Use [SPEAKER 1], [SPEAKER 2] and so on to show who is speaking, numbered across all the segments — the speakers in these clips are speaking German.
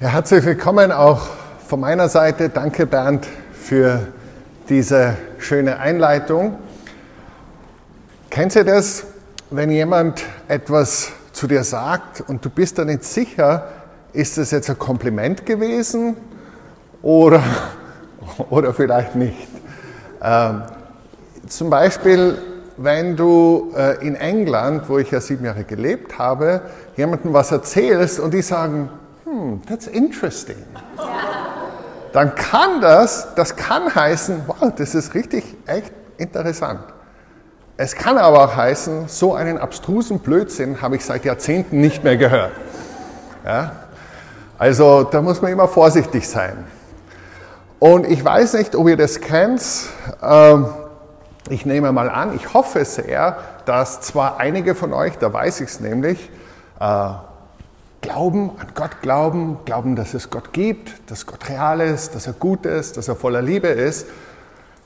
[SPEAKER 1] Ja, herzlich willkommen auch von meiner Seite. Danke Bernd für diese schöne Einleitung. Kennt ihr das, wenn jemand etwas zu dir sagt und du bist da nicht sicher, ist das jetzt ein Kompliment gewesen oder, oder vielleicht nicht? Ähm, zum Beispiel, wenn du äh, in England, wo ich ja sieben Jahre gelebt habe, jemandem was erzählst und die sagen, hmm, that's interesting. Dann kann das, das kann heißen, wow, das ist richtig, echt interessant. Es kann aber auch heißen, so einen abstrusen Blödsinn habe ich seit Jahrzehnten nicht mehr gehört. Ja? Also da muss man immer vorsichtig sein. Und ich weiß nicht, ob ihr das kennt. Ähm, ich nehme mal an, ich hoffe sehr, dass zwar einige von euch, da weiß ich es nämlich, äh, glauben, an Gott glauben, glauben, dass es Gott gibt, dass Gott real ist, dass er gut ist, dass er voller Liebe ist,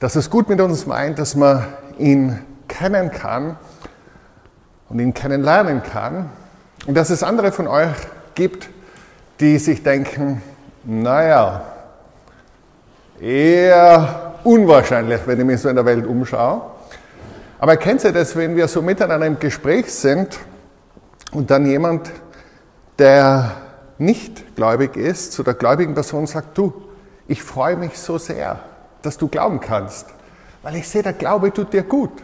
[SPEAKER 1] dass es gut mit uns meint, dass man ihn kennen kann und ihn kennenlernen kann. Und dass es andere von euch gibt, die sich denken, naja, eher unwahrscheinlich, wenn ich mich so in der Welt umschaue. Aber kennt ihr das, wenn wir so miteinander im Gespräch sind und dann jemand der nicht gläubig ist, zu der gläubigen Person sagt, du, ich freue mich so sehr, dass du glauben kannst, weil ich sehe, der Glaube tut dir gut.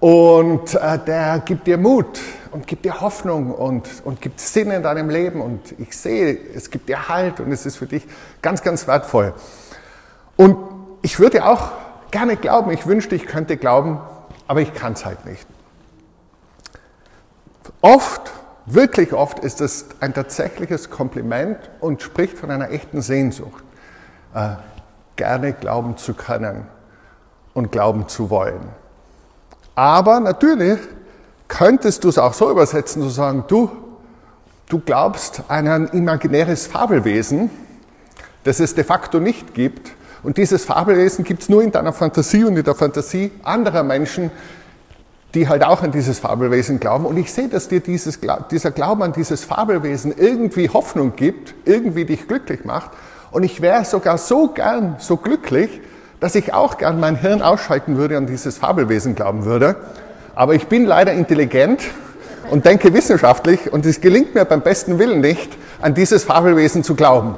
[SPEAKER 1] Und äh, der gibt dir Mut und gibt dir Hoffnung und, und gibt Sinn in deinem Leben. Und ich sehe, es gibt dir Halt und es ist für dich ganz, ganz wertvoll. Und ich würde auch gerne glauben, ich wünschte, ich könnte glauben, aber ich kann es halt nicht. Oft Wirklich oft ist es ein tatsächliches Kompliment und spricht von einer echten Sehnsucht, äh, gerne glauben zu können und glauben zu wollen. Aber natürlich könntest du es auch so übersetzen, zu sagen, du, du glaubst an ein imaginäres Fabelwesen, das es de facto nicht gibt. Und dieses Fabelwesen gibt es nur in deiner Fantasie und in der Fantasie anderer Menschen, die halt auch an dieses Fabelwesen glauben. Und ich sehe, dass dir dieses, dieser Glauben an dieses Fabelwesen irgendwie Hoffnung gibt, irgendwie dich glücklich macht. Und ich wäre sogar so gern so glücklich, dass ich auch gern mein Hirn ausschalten würde und dieses Fabelwesen glauben würde. Aber ich bin leider intelligent und denke wissenschaftlich und es gelingt mir beim besten Willen nicht, an dieses Fabelwesen zu glauben.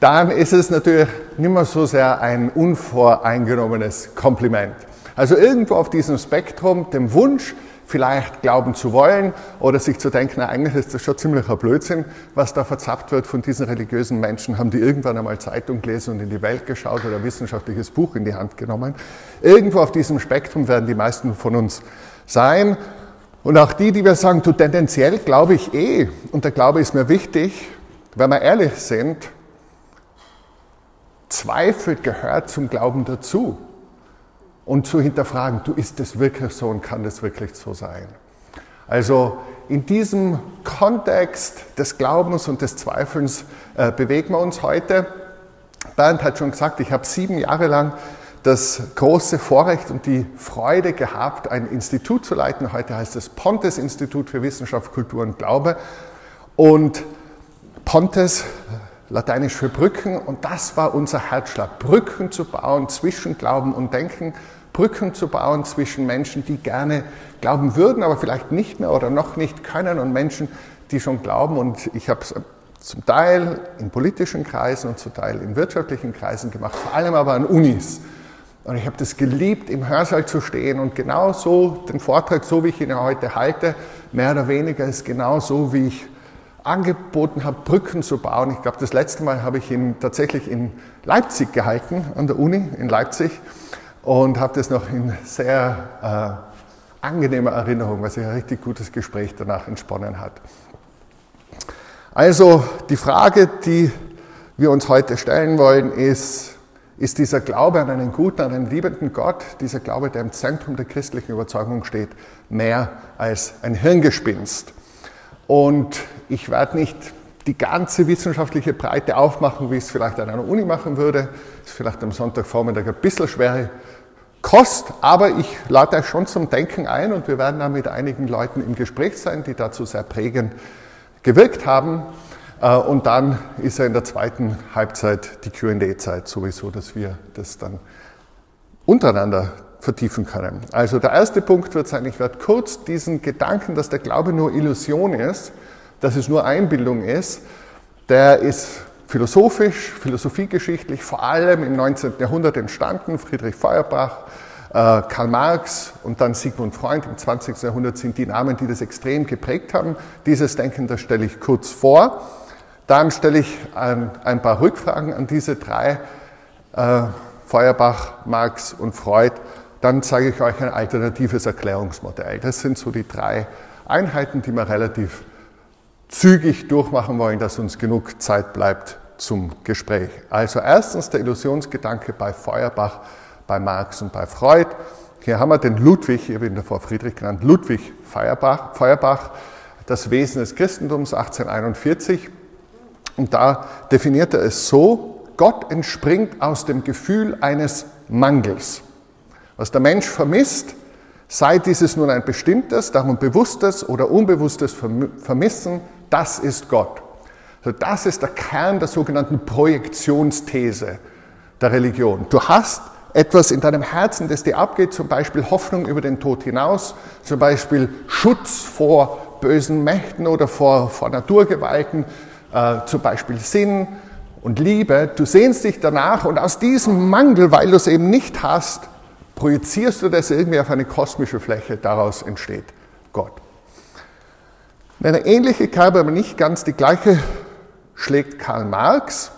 [SPEAKER 1] Dann ist es natürlich nicht mehr so sehr ein unvoreingenommenes Kompliment. Also irgendwo auf diesem Spektrum, dem Wunsch, vielleicht glauben zu wollen oder sich zu denken, na, eigentlich ist das schon ziemlicher Blödsinn, was da verzapft wird von diesen religiösen Menschen. Haben die irgendwann einmal Zeitung gelesen und in die Welt geschaut oder ein wissenschaftliches Buch in die Hand genommen? Irgendwo auf diesem Spektrum werden die meisten von uns sein. Und auch die, die wir sagen, du tendenziell glaube ich eh, und der Glaube ist mir wichtig, wenn wir ehrlich sind, Zweifel gehört zum Glauben dazu und zu hinterfragen, du ist das wirklich so und kann das wirklich so sein? Also in diesem Kontext des Glaubens und des Zweifelns äh, bewegen wir uns heute. Bernd hat schon gesagt, ich habe sieben Jahre lang das große Vorrecht und die Freude gehabt, ein Institut zu leiten. Heute heißt es Pontes Institut für Wissenschaft, Kultur und Glaube. Und Pontes, lateinisch für Brücken, und das war unser Herzschlag, Brücken zu bauen zwischen Glauben und Denken, Brücken zu bauen zwischen Menschen, die gerne glauben würden, aber vielleicht nicht mehr oder noch nicht können und Menschen, die schon glauben. Und ich habe es zum Teil in politischen Kreisen und zum Teil in wirtschaftlichen Kreisen gemacht, vor allem aber an Unis. Und ich habe das geliebt, im Hörsaal zu stehen und genau so den Vortrag, so wie ich ihn heute halte, mehr oder weniger ist genau so, wie ich angeboten habe, Brücken zu bauen. Ich glaube, das letzte Mal habe ich ihn tatsächlich in Leipzig gehalten, an der Uni in Leipzig und habe das noch in sehr äh, angenehmer Erinnerung, weil sich ein richtig gutes Gespräch danach entsponnen hat. Also die Frage, die wir uns heute stellen wollen, ist, ist dieser Glaube an einen guten, an einen liebenden Gott, dieser Glaube, der im Zentrum der christlichen Überzeugung steht, mehr als ein Hirngespinst? Und ich werde nicht die ganze wissenschaftliche Breite aufmachen, wie ich es vielleicht an einer Uni machen würde. Ist vielleicht am Sonntagvormittag ein bisschen schwer Kost, aber ich lade euch schon zum Denken ein und wir werden da mit einigen Leuten im Gespräch sein, die dazu sehr prägend gewirkt haben. Äh, und dann ist ja in der zweiten Halbzeit die QA-Zeit sowieso, dass wir das dann untereinander vertiefen können. Also der erste Punkt wird sein, ich werde kurz diesen Gedanken, dass der Glaube nur Illusion ist, dass es nur Einbildung ist, der ist philosophisch, philosophiegeschichtlich vor allem im 19. Jahrhundert entstanden. Friedrich Feuerbach, äh, Karl Marx und dann Sigmund Freud im 20. Jahrhundert sind die Namen, die das extrem geprägt haben. Dieses Denken, das stelle ich kurz vor. Dann stelle ich ein, paar Rückfragen an diese drei, äh, Feuerbach, Marx und Freud. Dann zeige ich euch ein alternatives Erklärungsmodell. Das sind so die drei Einheiten, die wir relativ zügig durchmachen wollen, dass uns genug Zeit bleibt zum Gespräch. Also erstens der Illusionsgedanke bei Feuerbach, bei Marx und bei Freud. Hier haben wir den Ludwig, ich habe ihn davor Friedrich genannt, Ludwig Feuerbach, Feuerbach das Wesen des Christentums 1841. Und da definiert er es so, Gott entspringt aus dem Gefühl eines Mangels. Was der Mensch vermisst, sei dieses nun ein bestimmtes, darum bewusstes oder unbewusstes Vermissen, das ist Gott. Also das ist der Kern der sogenannten Projektionsthese der Religion. Du hast etwas in deinem Herzen, das dir abgeht, zum Beispiel Hoffnung über den Tod hinaus, zum Beispiel Schutz vor bösen Mächten oder vor, vor Naturgewalten, äh, zum Beispiel Sinn und Liebe. Du sehnst dich danach und aus diesem Mangel, weil du es eben nicht hast, projizierst du das irgendwie auf eine kosmische Fläche, daraus entsteht Gott. Eine ähnliche Kerbe, aber nicht ganz die gleiche, schlägt Karl Marx,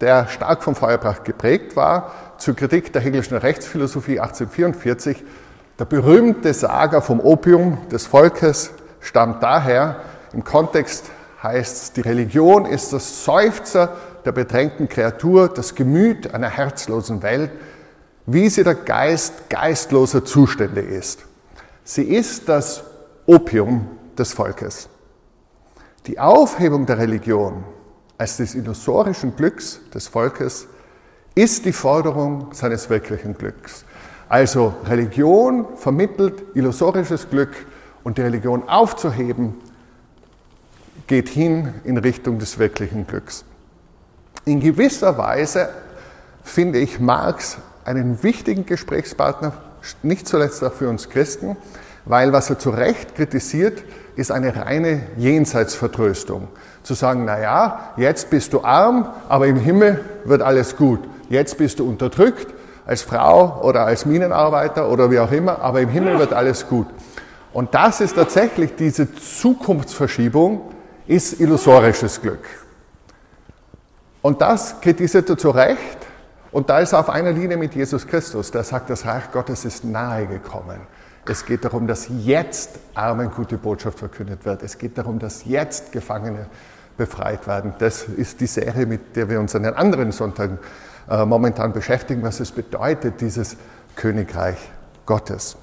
[SPEAKER 1] der stark vom Feuerbach geprägt war, zur Kritik der Hegelischen Rechtsphilosophie 1844. Der berühmte Saga vom Opium des Volkes stammt daher. Im Kontext heißt es, die Religion ist das Seufzer der bedrängten Kreatur, das Gemüt einer herzlosen Welt, wie sie der Geist geistloser Zustände ist. Sie ist das Opium des Volkes. Die Aufhebung der Religion als des illusorischen Glücks des Volkes ist die Forderung seines wirklichen Glücks. Also Religion vermittelt illusorisches Glück und die Religion aufzuheben geht hin in Richtung des wirklichen Glücks. In gewisser Weise finde ich Marx einen wichtigen Gesprächspartner, nicht zuletzt auch für uns Christen, weil was er zu Recht kritisiert, ist eine reine Jenseitsvertröstung. Zu sagen, na ja, jetzt bist du arm, aber im Himmel wird alles gut. Jetzt bist du unterdrückt als Frau oder als Minenarbeiter oder wie auch immer, aber im Himmel wird alles gut. Und das ist tatsächlich diese Zukunftsverschiebung, ist illusorisches Glück. Und das kritisiert er zu Recht. Und da ist er auf einer Linie mit Jesus Christus, der sagt, das Reich Gottes ist nahe gekommen. Es geht darum, dass jetzt Armen gute Botschaft verkündet wird. Es geht darum, dass jetzt Gefangene befreit werden. Das ist die Serie, mit der wir uns an den anderen Sonntagen äh, momentan beschäftigen, was es bedeutet, dieses Königreich Gottes.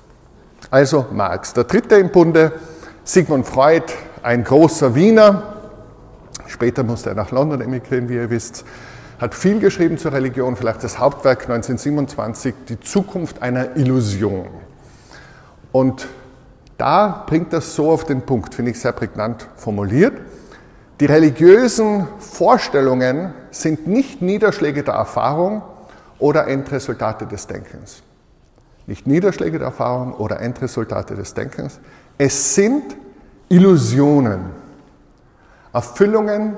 [SPEAKER 1] Also Marx, der dritte im Bunde, Sigmund Freud, ein großer Wiener. Später musste er nach London emigrieren, wie ihr wisst. Hat viel geschrieben zur Religion, vielleicht das Hauptwerk 1927, Die Zukunft einer Illusion. Und da bringt das so auf den Punkt, finde ich sehr prägnant formuliert. Die religiösen Vorstellungen sind nicht Niederschläge der Erfahrung oder Endresultate des Denkens. Nicht Niederschläge der Erfahrung oder Endresultate des Denkens. Es sind Illusionen, Erfüllungen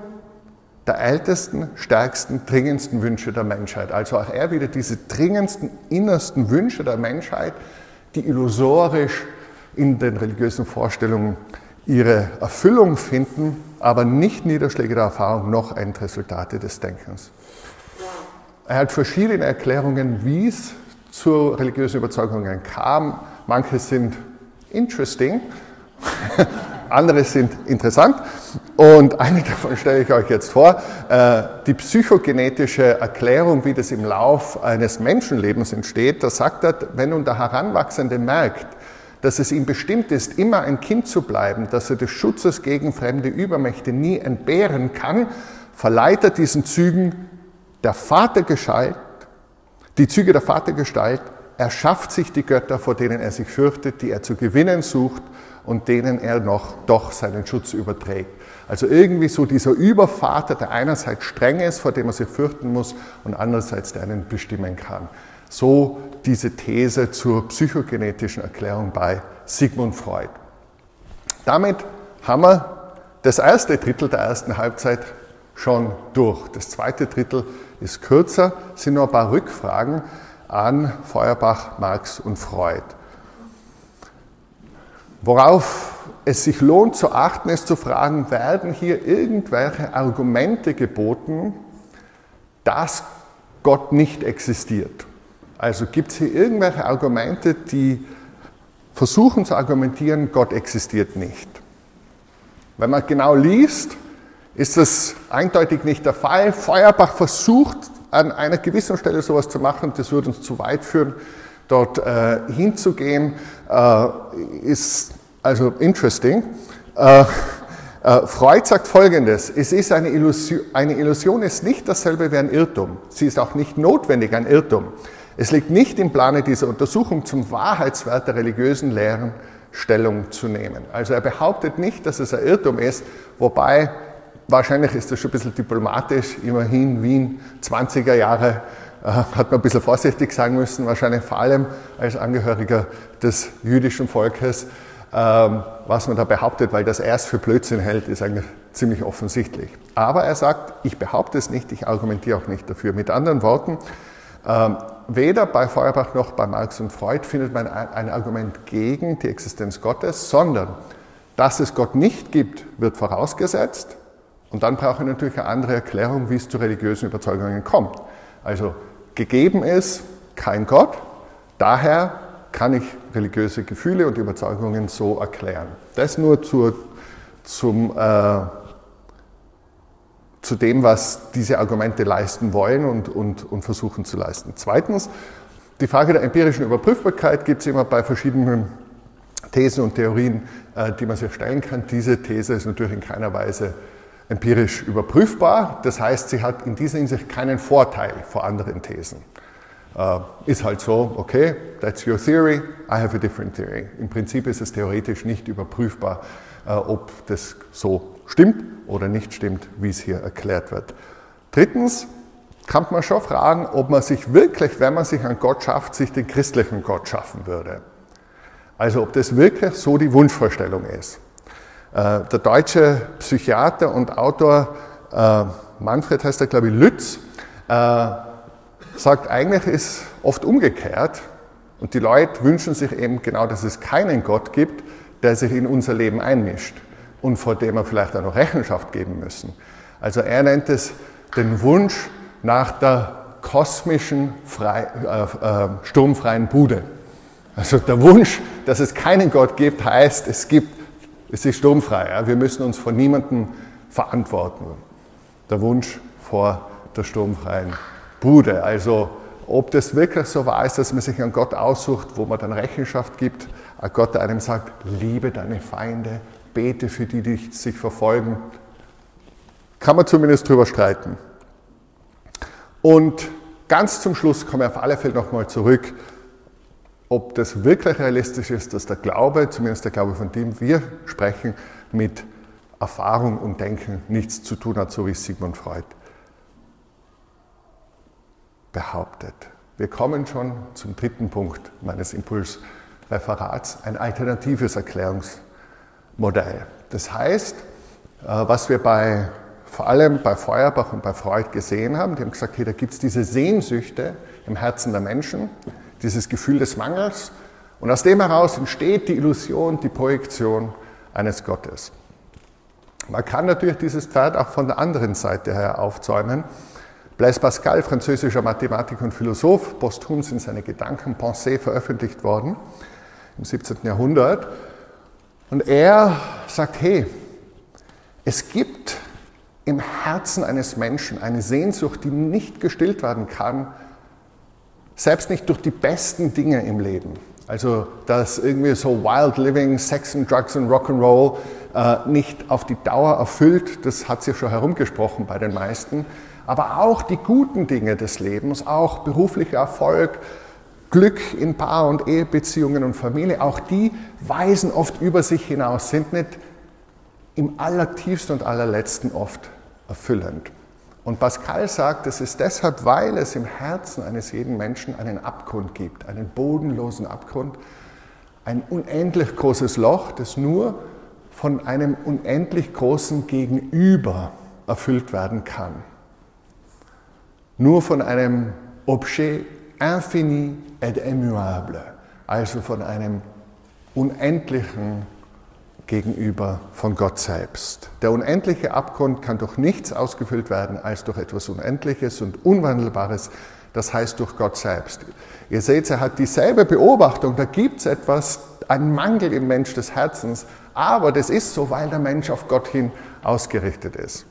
[SPEAKER 1] der ältesten, stärksten, dringendsten Wünsche der Menschheit. Also auch er wieder diese dringendsten, innersten Wünsche der Menschheit, die illusorisch in den religiösen Vorstellungen ihre Erfüllung finden, aber nicht Niederschläge der Erfahrung noch Endresultate des Denkens. Er hat verschiedene Erklärungen, wie es zu religiösen Überzeugungen kam. Manche sind interesting, andere sind interessant. Und eine davon stelle ich euch jetzt vor. Äh, die psychogenetische Erklärung, wie das im Lauf eines Menschenlebens entsteht, da sagt er, wenn nun der Heranwachsende merkt, dass es ihm bestimmt ist, immer ein Kind zu bleiben, dass er des Schutzes gegen fremde Übermächte nie entbehren kann, verleiht er diesen Zügen der Vatergestalt, die Züge der Vatergestalt, er schafft sich die Götter, vor denen er sich fürchtet, die er zu gewinnen sucht und denen er noch doch seinen Schutz überträgt. Also irgendwie so dieser Übervater, der einerseits streng ist, vor dem man sich fürchten muss, und andererseits der einen bestimmen kann. So diese These zur psychogenetischen Erklärung bei Sigmund Freud. Damit haben wir das erste Drittel der ersten Halbzeit schon durch. Das zweite Drittel ist kürzer, sind nur ein paar Rückfragen an Feuerbach, Marx und Freud. Worauf es sich lohnt zu achten, ist zu fragen, werden hier irgendwelche Argumente geboten, dass Gott nicht existiert? Also gibt es hier irgendwelche Argumente, die versuchen zu argumentieren, Gott existiert nicht? Wenn man genau liest, ist das eindeutig nicht der Fall. Feuerbach versucht an einer gewissen Stelle sowas zu machen, das würde uns zu weit führen, dort äh, hinzugehen, äh, ist also interesting. Äh, äh, Freud sagt Folgendes, es ist eine Illusion, eine Illusion ist nicht dasselbe wie ein Irrtum. Sie ist auch nicht notwendig ein Irrtum. Es liegt nicht im Plane dieser Untersuchung zum Wahrheitswert der religiösen Lehren Stellung zu nehmen. Also er behauptet nicht, dass es ein Irrtum ist, wobei wahrscheinlich ist das schon ein bisschen diplomatisch, immerhin Wien 20er Jahre hat man ein bisschen vorsichtig sagen müssen, wahrscheinlich vor allem als Angehöriger des jüdischen Volkes, ähm, was man da behauptet, weil das erst für Blödsinn hält, ist eigentlich ziemlich offensichtlich. Aber er sagt, ich behaupte es nicht, ich argumentiere auch nicht dafür. Mit anderen Worten, ähm, weder bei Feuerbach noch bei Marx und Freud findet man ein Argument gegen die Existenz Gottes, sondern dass es Gott nicht gibt, wird vorausgesetzt. Und dann brauche ich natürlich eine andere Erklärung, wie es zu religiösen Überzeugungen kommt. Also gegeben ist kein Gott, daher kann ich religiöse Gefühle und Überzeugungen so erklären. Das nur zur, zum, äh, zu dem, was diese Argumente leisten wollen und, und, und versuchen zu leisten. Zweitens, die Frage der empirischen Überprüfbarkeit gibt es immer bei verschiedenen Thesen und Theorien, äh, die man sich stellen kann. Diese These ist natürlich in keiner Weise empirisch überprüfbar. Das heißt, sie hat in dieser Hinsicht keinen Vorteil vor anderen Thesen. Uh, ist halt so, okay, that's your theory, I have a different theory. Im Prinzip ist es theoretisch nicht überprüfbar, uh, ob das so stimmt oder nicht stimmt, wie es hier erklärt wird. Drittens kann man schon fragen, ob man sich wirklich, wenn man sich einen Gott schafft, sich den christlichen Gott schaffen würde. Also ob das wirklich so die Wunschvorstellung ist. Uh, der deutsche Psychiater und Autor Manfred heißt er, glaube ich, Lütz, sagt, eigentlich ist oft umgekehrt und die Leute wünschen sich eben genau, dass es keinen Gott gibt, der sich in unser Leben einmischt und vor dem wir vielleicht auch noch Rechenschaft geben müssen. Also er nennt es den Wunsch nach der kosmischen, frei, äh, äh, sturmfreien Bude. Also der Wunsch, dass es keinen Gott gibt, heißt, es gibt, es ist sturmfrei. Ja? Wir müssen uns vor niemandem verantworten. Der Wunsch vor der sturmfreien Bude. Also ob das wirklich so wahr ist, dass man sich einen Gott aussucht, wo man dann Rechenschaft gibt, ein Gott, der einem sagt, liebe deine Feinde, bete für die, die sich verfolgen, kann man zumindest drüber streiten. Und ganz zum Schluss komme ich auf alle Fälle nochmal zurück, ob das wirklich realistisch ist, dass der Glaube, zumindest der Glaube, von dem wir sprechen, mit Erfahrung und Denken nichts zu tun hat, so wie Sigmund Freud behauptet. Wir kommen schon zum dritten Punkt meines Impulsreferats, ein alternatives Erklärungsmodell. Das heißt, äh, was wir bei, vor allem bei Feuerbach und bei Freud gesehen haben, die haben gesagt, hey, da gibt es diese Sehnsüchte im Herzen der Menschen, dieses Gefühl des Mangels und aus dem heraus entsteht die Illusion, die Projektion eines Gottes. Man kann natürlich dieses Pferd auch von der anderen Seite her aufzäumen Blaise Pascal, französischer Mathematiker und Philosoph, posthum sind seine Gedanken Pensées veröffentlicht worden im 17. Jahrhundert. Und er sagt, hey, es gibt im Herzen eines Menschen eine Sehnsucht, die nicht gestillt werden kann, selbst nicht durch die besten Dinge im Leben. Also, dass irgendwie so Wild Living, Sex and Drugs and Rock'n'Roll äh, nicht auf die Dauer erfüllt, das hat sich schon herumgesprochen bei den meisten aber auch die guten Dinge des Lebens, auch beruflicher Erfolg, Glück in Paar- und Ehebeziehungen und Familie, auch die weisen oft über sich hinaus, sind nicht im allertiefsten und allerletzten oft erfüllend. Und Pascal sagt, es ist deshalb, weil es im Herzen eines jeden Menschen einen Abgrund gibt, einen bodenlosen Abgrund, ein unendlich großes Loch, das nur von einem unendlich großen Gegenüber erfüllt werden kann. Nur von einem Objet infini et immuable, also von einem unendlichen Gegenüber von Gott selbst. Der unendliche Abgrund kann durch nichts ausgefüllt werden als durch etwas Unendliches und Unwandelbares, das heißt durch Gott selbst. Ihr seht, er hat dieselbe Beobachtung, da gibt es etwas, einen Mangel im Mensch des Herzens, aber das ist so, weil der Mensch auf Gott hin ausgerichtet ist.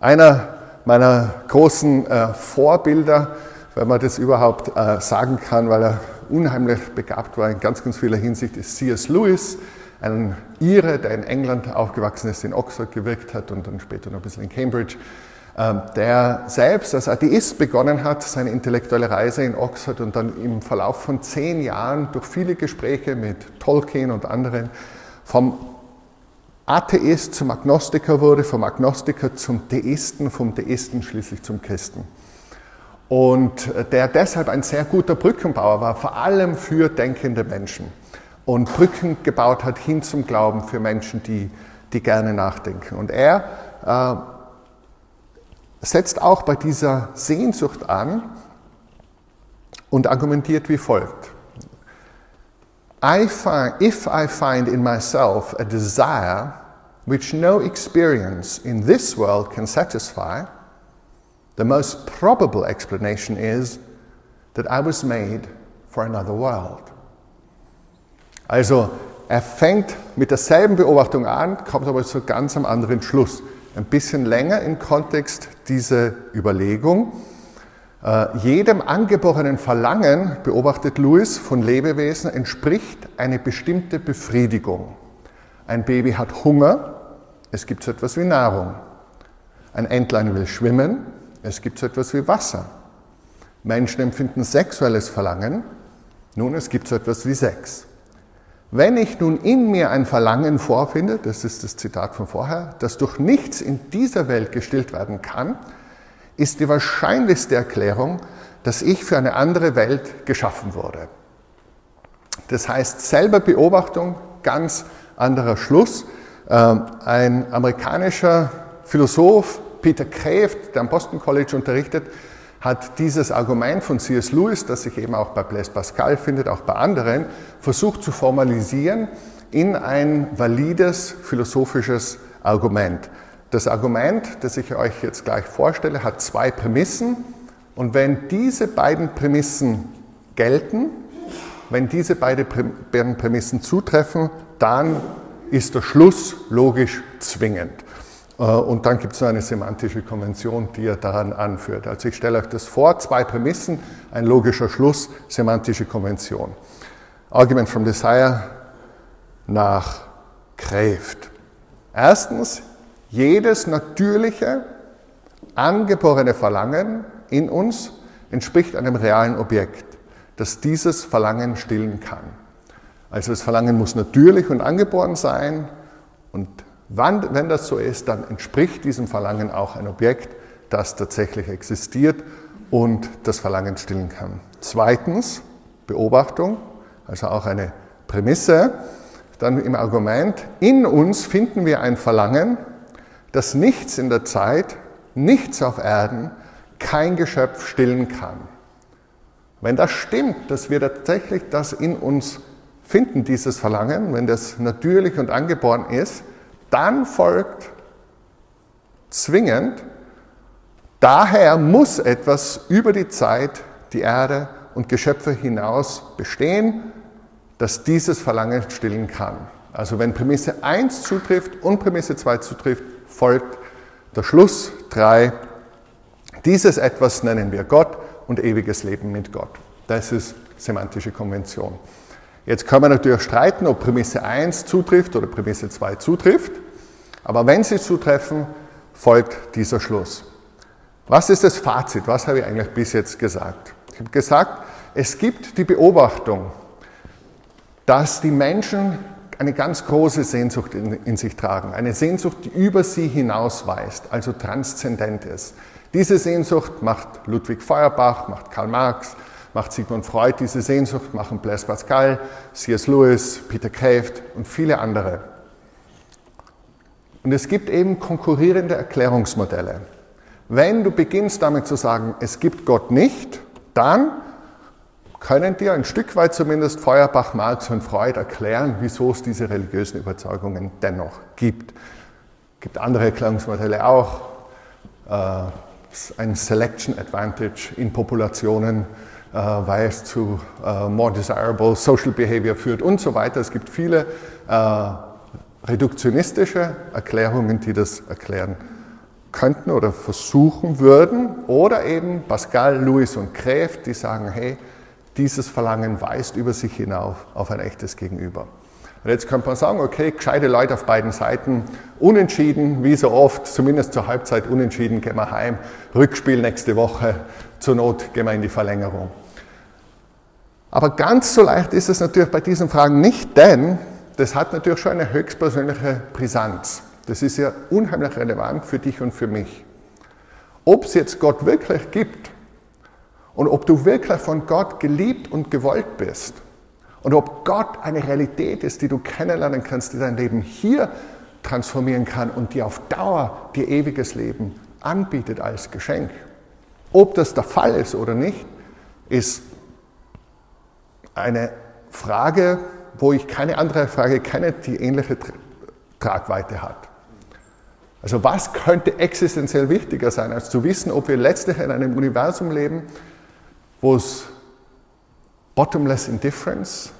[SPEAKER 1] Einer meiner großen äh, Vorbilder, wenn man das überhaupt äh, sagen kann, weil er unheimlich begabt war in ganz, ganz vieler Hinsicht, ist C.S. Lewis, ein Ire, der in England aufgewachsen ist, in Oxford gewirkt hat und dann später noch ein bisschen in Cambridge, ähm, der selbst als Atheist begonnen hat, seine intellektuelle Reise in Oxford und dann im Verlauf von zehn Jahren durch viele Gespräche mit Tolkien und anderen vom Atheist zum Agnostiker wurde, vom Agnostiker zum Theisten, vom Theisten schließlich zum Christen. Und der deshalb ein sehr guter Brückenbauer war, vor allem für denkende Menschen. Und Brücken gebaut hat hin zum Glauben für Menschen, die, die gerne nachdenken. Und er äh, setzt auch bei dieser Sehnsucht an und argumentiert wie folgt. I find, if I find in myself a desire which no experience in this world can satisfy, the most probable explanation is that I was made for another world. Also, er fängt mit derselben Beobachtung an, kommt aber zu ganz einem anderen Schluss. Ein bisschen länger im Kontext diese Überlegung. Äh, jedem angeborenen Verlangen, beobachtet Lewis, von Lebewesen entspricht eine bestimmte Befriedigung. Ein Baby hat Hunger, es gibt so etwas wie Nahrung. Ein Entlein will schwimmen, es gibt so etwas wie Wasser. Menschen empfinden sexuelles Verlangen, nun, es gibt so etwas wie Sex. Wenn ich nun in mir ein Verlangen vorfinde, das ist das Zitat von vorher, das durch nichts in dieser Welt gestillt werden kann, ist die wahrscheinlichste Erklärung, dass ich für eine andere Welt geschaffen wurde. Das heißt, selber Beobachtung, ganz anderer Schluss. Ähm, ein amerikanischer Philosoph, Peter Kraft, der am Boston College unterrichtet, hat dieses Argument von C.S. Lewis, das sich eben auch bei Blaise Pascal findet, auch bei anderen, versucht zu formalisieren in ein valides philosophisches Argument. Das Argument, das ich euch jetzt gleich vorstelle, hat zwei Prämissen. Und wenn diese beiden Prämissen gelten, wenn diese beiden Prämissen zutreffen, dann ist der Schluss logisch zwingend. Äh, und dann gibt es noch eine semantische Konvention, die er daran anführt. Also ich stelle euch das vor, zwei Prämissen, ein logischer Schluss, semantische Konvention. Argument from Desire nach Kräft. Erstens, jedes natürliche, angeborene Verlangen in uns entspricht einem realen Objekt, das dieses Verlangen stillen kann. Also das Verlangen muss natürlich und angeboren sein und Wann, wenn das so ist, dann entspricht diesem Verlangen auch ein Objekt, das tatsächlich existiert und das Verlangen stillen kann. Zweitens, Beobachtung, also auch eine Prämisse. Dann im Argument, in uns finden wir ein Verlangen, das nichts in der Zeit, nichts auf Erden, kein Geschöpf stillen kann. Wenn das stimmt, dass wir tatsächlich das in uns finden, dieses Verlangen, wenn das natürlich und angeboren ist, dann folgt zwingend, daher muss etwas über die Zeit, die Erde und Geschöpfe hinaus bestehen, das dieses Verlangen stillen kann. Also wenn Prämisse 1 zutrifft und Prämisse 2 zutrifft, folgt der Schluss 3. Dieses etwas nennen wir Gott und ewiges Leben mit Gott. Das ist semantische Konvention. Jetzt kann man natürlich streiten, ob Prämisse 1 zutrifft oder Prämisse 2 zutrifft. Aber wenn sie zutreffen, folgt dieser Schluss. Was ist das Fazit? Was habe ich eigentlich bis jetzt gesagt? Ich habe gesagt, es gibt die Beobachtung, dass die Menschen eine ganz große Sehnsucht in, in sich tragen. Eine Sehnsucht, die über sie hinausweist, also transzendent ist. Diese Sehnsucht macht Ludwig Feuerbach, macht Karl Marx, macht Sigmund Freud diese Sehnsucht, machen Blaise Pascal, C.S. Lewis, Peter Kraft und viele andere. Und es gibt eben konkurrierende Erklärungsmodelle. Wenn du beginnst damit zu sagen, es gibt Gott nicht, dann können dir ein Stück weit zumindest Feuerbach, Marx und Freud erklären, wieso es diese religiösen Überzeugungen dennoch gibt. Es gibt andere Erklärungsmodelle auch. Äh, ein Selection Advantage in Populationen, äh, weil es zu äh, more desirable social behavior führt und so weiter. Es gibt viele äh, reduktionistische Erklärungen, die das erklären könnten oder versuchen würden. Oder eben Pascal, Lewis und Kräft, die sagen, hey, dieses Verlangen weist über sich hinauf auf ein echtes Gegenüber. Und jetzt könnte man sagen, okay, gescheite Leute auf beiden Seiten, unentschieden, wie so oft, zumindest zur Halbzeit unentschieden, gehen wir heim, Rückspiel nächste Woche, zur Not gehen wir in die Verlängerung. Aber ganz so leicht ist es natürlich bei diesen Fragen nicht, denn das hat natürlich schon eine höchstpersönliche Brisanz. Das ist ja unheimlich relevant für dich und für mich. Ob es jetzt Gott wirklich gibt und ob du wirklich von Gott geliebt und gewollt bist und ob Gott eine Realität ist, die du kennenlernen kannst, die dein Leben hier transformieren kann und die auf Dauer dir ewiges Leben anbietet als Geschenk. Ob das der Fall ist oder nicht, ist eine Frage, wo ich keine andere Frage kenne, die ähnliche Tragweite hat. Also was könnte existenziell wichtiger sein, als zu wissen, ob wir letztlich in einem Universum leben, wo es bottomless indifference,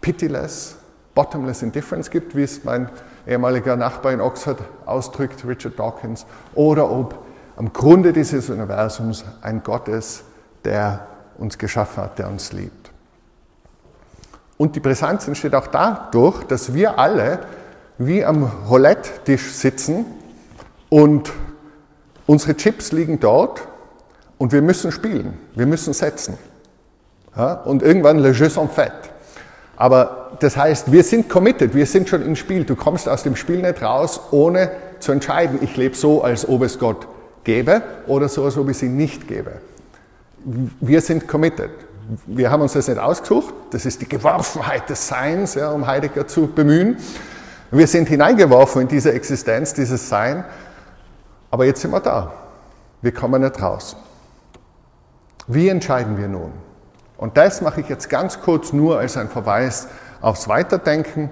[SPEAKER 1] pitiless, bottomless indifference gibt, wie es mein ehemaliger Nachbar in Oxford ausdrückt, Richard Dawkins, oder ob am Grunde dieses Universums ein Gott ist, der uns geschaffen hat, der uns liebt. Und die Brisanz entsteht auch dadurch, dass wir alle wie am Roulette-Tisch sitzen und unsere Chips liegen dort und wir müssen spielen, wir müssen setzen. Ja, und irgendwann le jeu sont fait. Aber das heißt, wir sind committed, wir sind schon im Spiel. Du kommst aus dem Spiel nicht raus, ohne zu entscheiden, ich lebe so, als ob es Gott gäbe oder so, als ob ich sie nicht gäbe. Wir sind committed. Wir haben uns das nicht ausgesucht. Das ist die Geworfenheit des Seins, ja, um Heidegger zu bemühen. Wir sind hineingeworfen in diese Existenz, dieses Sein. Aber jetzt sind wir da. Wir kommen nicht raus. Wie entscheiden wir nun? Und das mache ich jetzt ganz kurz nur als ein Verweis aufs Weiterdenken,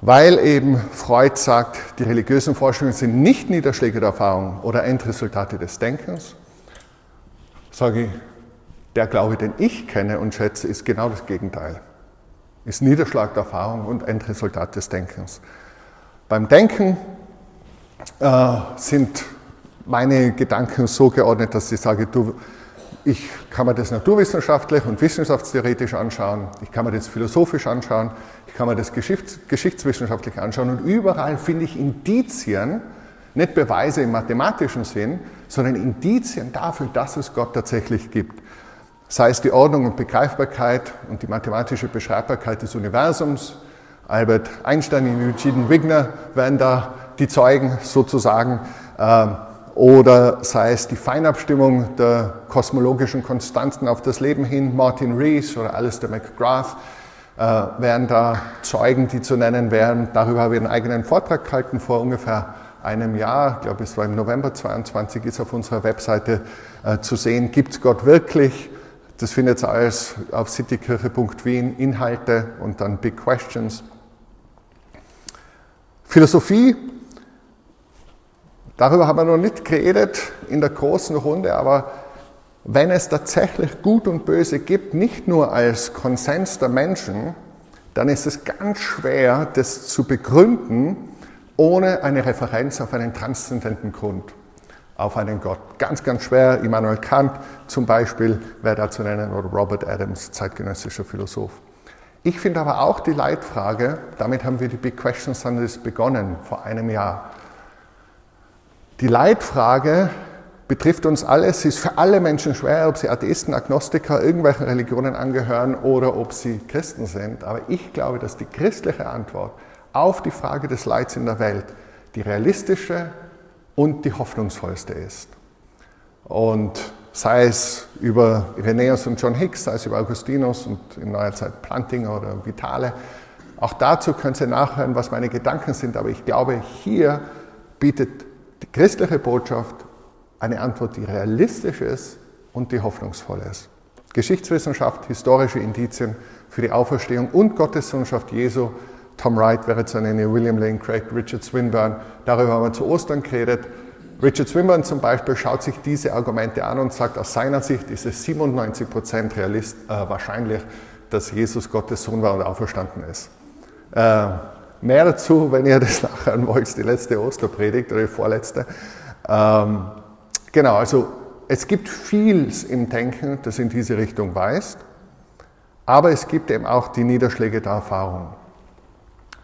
[SPEAKER 1] weil eben Freud sagt, die religiösen Forschungen sind nicht Niederschläge der Erfahrung oder Endresultate des Denkens. Sage ich, der Glaube, den ich kenne und schätze, ist genau das Gegenteil. Ist Niederschlag der Erfahrung und Endresultat des Denkens. Beim Denken äh, sind meine Gedanken so geordnet, dass ich sage, du, ich kann mir das naturwissenschaftlich und wissenschaftstheoretisch anschauen, ich kann mir das philosophisch anschauen, ich kann mir das Geschichts geschichtswissenschaftlich anschauen und überall finde ich Indizien, nicht Beweise im mathematischen Sinn, sondern Indizien dafür, dass es Gott tatsächlich gibt. Sei es die Ordnung und Begreifbarkeit und die mathematische Beschreibbarkeit des Universums. Albert Einstein und Eugene Wigner werden da die Zeugen sozusagen. Ähm, oder sei es die Feinabstimmung der kosmologischen Konstanten auf das Leben hin, Martin Rees oder Alistair McGrath äh, wären da Zeugen, die zu nennen wären. Darüber habe ich einen eigenen Vortrag gehalten vor ungefähr einem Jahr, ich glaube es war im November 22, ist auf unserer Webseite äh, zu sehen, gibt es Gott wirklich? Das findet ihr alles auf citykirche.wien, Inhalte und dann Big Questions. Philosophie Darüber haben wir noch nicht geredet in der großen Runde, aber wenn es tatsächlich Gut und Böse gibt, nicht nur als Konsens der Menschen, dann ist es ganz schwer, das zu begründen, ohne eine Referenz auf einen transzendenten Grund, auf einen Gott. Ganz, ganz schwer. Immanuel Kant zum Beispiel wäre da zu nennen oder Robert Adams, zeitgenössischer Philosoph. Ich finde aber auch die Leitfrage, damit haben wir die Big Question Sundays begonnen vor einem Jahr. Die Leitfrage betrifft uns alle. Sie ist für alle Menschen schwer, ob sie Atheisten, Agnostiker, irgendwelchen Religionen angehören oder ob sie Christen sind. Aber ich glaube, dass die christliche Antwort auf die Frage des Leids in der Welt die realistische und die hoffnungsvollste ist. Und sei es über Irenäus und John Hicks, sei es über Augustinus und in neuer Zeit Plantinger oder Vitale, auch dazu können Sie nachhören, was meine Gedanken sind, aber ich glaube, hier bietet die christliche Botschaft eine Antwort, die realistisch ist und die hoffnungsvoll ist. Geschichtswissenschaft, historische Indizien für die Auferstehung und Gottessohnschaft Jesu. Tom Wright wäre zu nennen, William Lane Craig, Richard Swinburne. Darüber haben wir zu Ostern geredet. Richard Swinburne zum Beispiel schaut sich diese Argumente an und sagt, aus seiner Sicht ist es 97 Prozent realist, äh, wahrscheinlich, dass Jesus Gottes Sohn war und auferstanden ist. Äh, mehr dazu, wenn ihr das nachhören wollt, die letzte Osterpredigt oder die vorletzte. Ähm, genau, also es gibt vieles im Denken, das in diese Richtung weist, aber es gibt eben auch die Niederschläge der Erfahrung.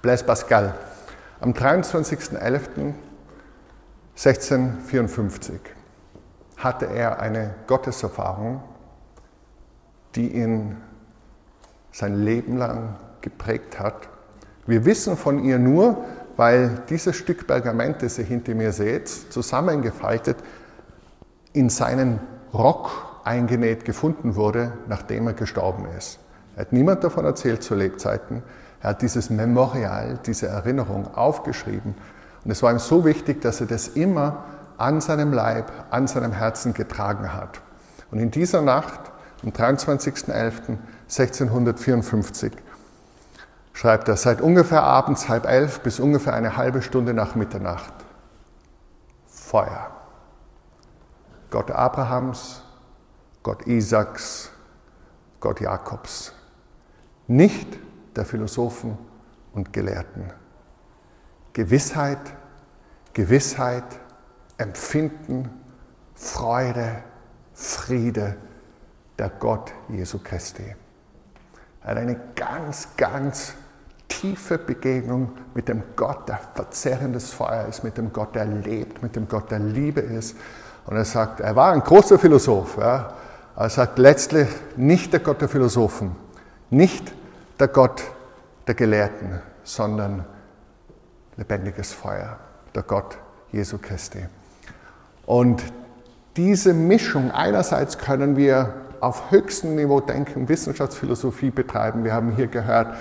[SPEAKER 1] Blaise Pascal, am 23.11.1654 hatte er eine Gotteserfahrung, die ihn sein Leben lang geprägt hat wir wissen von ihr nur, weil dieses Stück Pergament, das ihr hinter mir seht, zusammengefaltet, in seinen Rock eingenäht gefunden wurde, nachdem er gestorben ist. Er hat niemand davon erzählt zu Lebzeiten. Er hat dieses Memorial, diese Erinnerung aufgeschrieben. Und es war ihm so wichtig, dass er das immer an seinem Leib, an seinem Herzen getragen hat. Und in dieser Nacht, am 23.11.1654, schreibt er, seit ungefähr abends halb elf bis ungefähr eine halbe Stunde nach Mitternacht. Feuer. Gott Abrahams, Gott Isaaks, Gott Jakobs. Nicht der Philosophen und Gelehrten. Gewissheit, Gewissheit, Empfinden, Freude, Friede, der Gott Jesu Christi. Er hat eine ganz, ganz tiefe Begegnung mit dem Gott, der verzehrendes Feuer ist, mit dem Gott, der lebt, mit dem Gott, der Liebe ist. Und er sagt, er war ein großer Philosoph. Ja. Er sagt letztlich nicht der Gott der Philosophen, nicht der Gott der Gelehrten, sondern lebendiges Feuer, der Gott Jesu Christi. Und diese Mischung, einerseits können wir auf höchstem Niveau denken, Wissenschaftsphilosophie betreiben. Wir haben hier gehört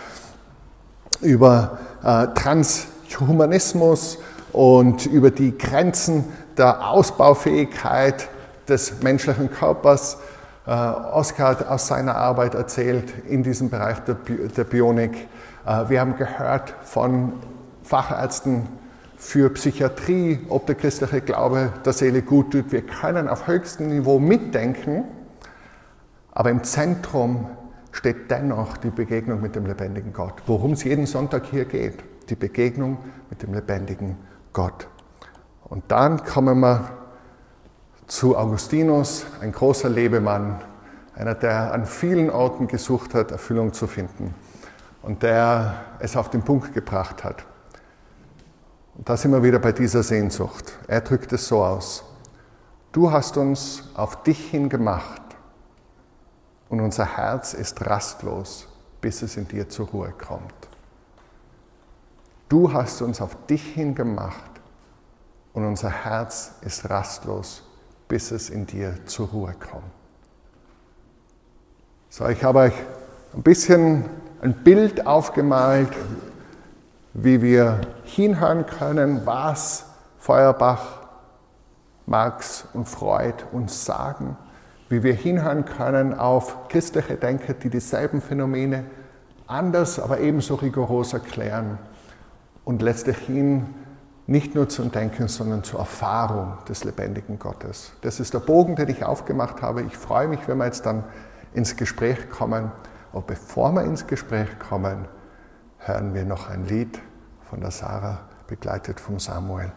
[SPEAKER 1] über äh, Transhumanismus und über die Grenzen der Ausbaufähigkeit des menschlichen Körpers. Äh, Oskar hat aus seiner Arbeit erzählt in diesem Bereich der, der Bionik. Äh, wir haben gehört von Fachärzten für Psychiatrie, ob der christliche Glaube der Seele gut tut. Wir können auf höchstem Niveau mitdenken aber im Zentrum steht dennoch die Begegnung mit dem lebendigen Gott, worum es jeden Sonntag hier geht, die Begegnung mit dem lebendigen Gott. Und dann kommen wir zu Augustinus, ein großer Lebemann, einer, der an vielen Orten gesucht hat, Erfüllung zu finden und der es auf den Punkt gebracht hat. Und da sind wir wieder bei dieser Sehnsucht. Er drückt es so aus. Du hast uns auf dich hin gemacht und unser Herz ist rastlos, bis es in dir zur Ruhe kommt. Du hast uns auf dich hin gemacht und unser Herz ist rastlos, bis es in dir zur Ruhe kommt. So, ich habe euch ein bisschen ein Bild aufgemalt, wie wir hinhören können, was Feuerbach, Marx und Freud uns sagen wie wir hinhören können auf christliche Denker, die dieselben Phänomene anders, aber ebenso rigoros erklären und letztlich hin nicht nur zum Denken, sondern zur Erfahrung des lebendigen Gottes. Das ist der Bogen, den ich aufgemacht habe. Ich freue mich, wenn wir jetzt dann ins Gespräch kommen. Aber bevor wir ins Gespräch kommen, hören wir noch ein Lied von der Sarah, begleitet vom Samuel.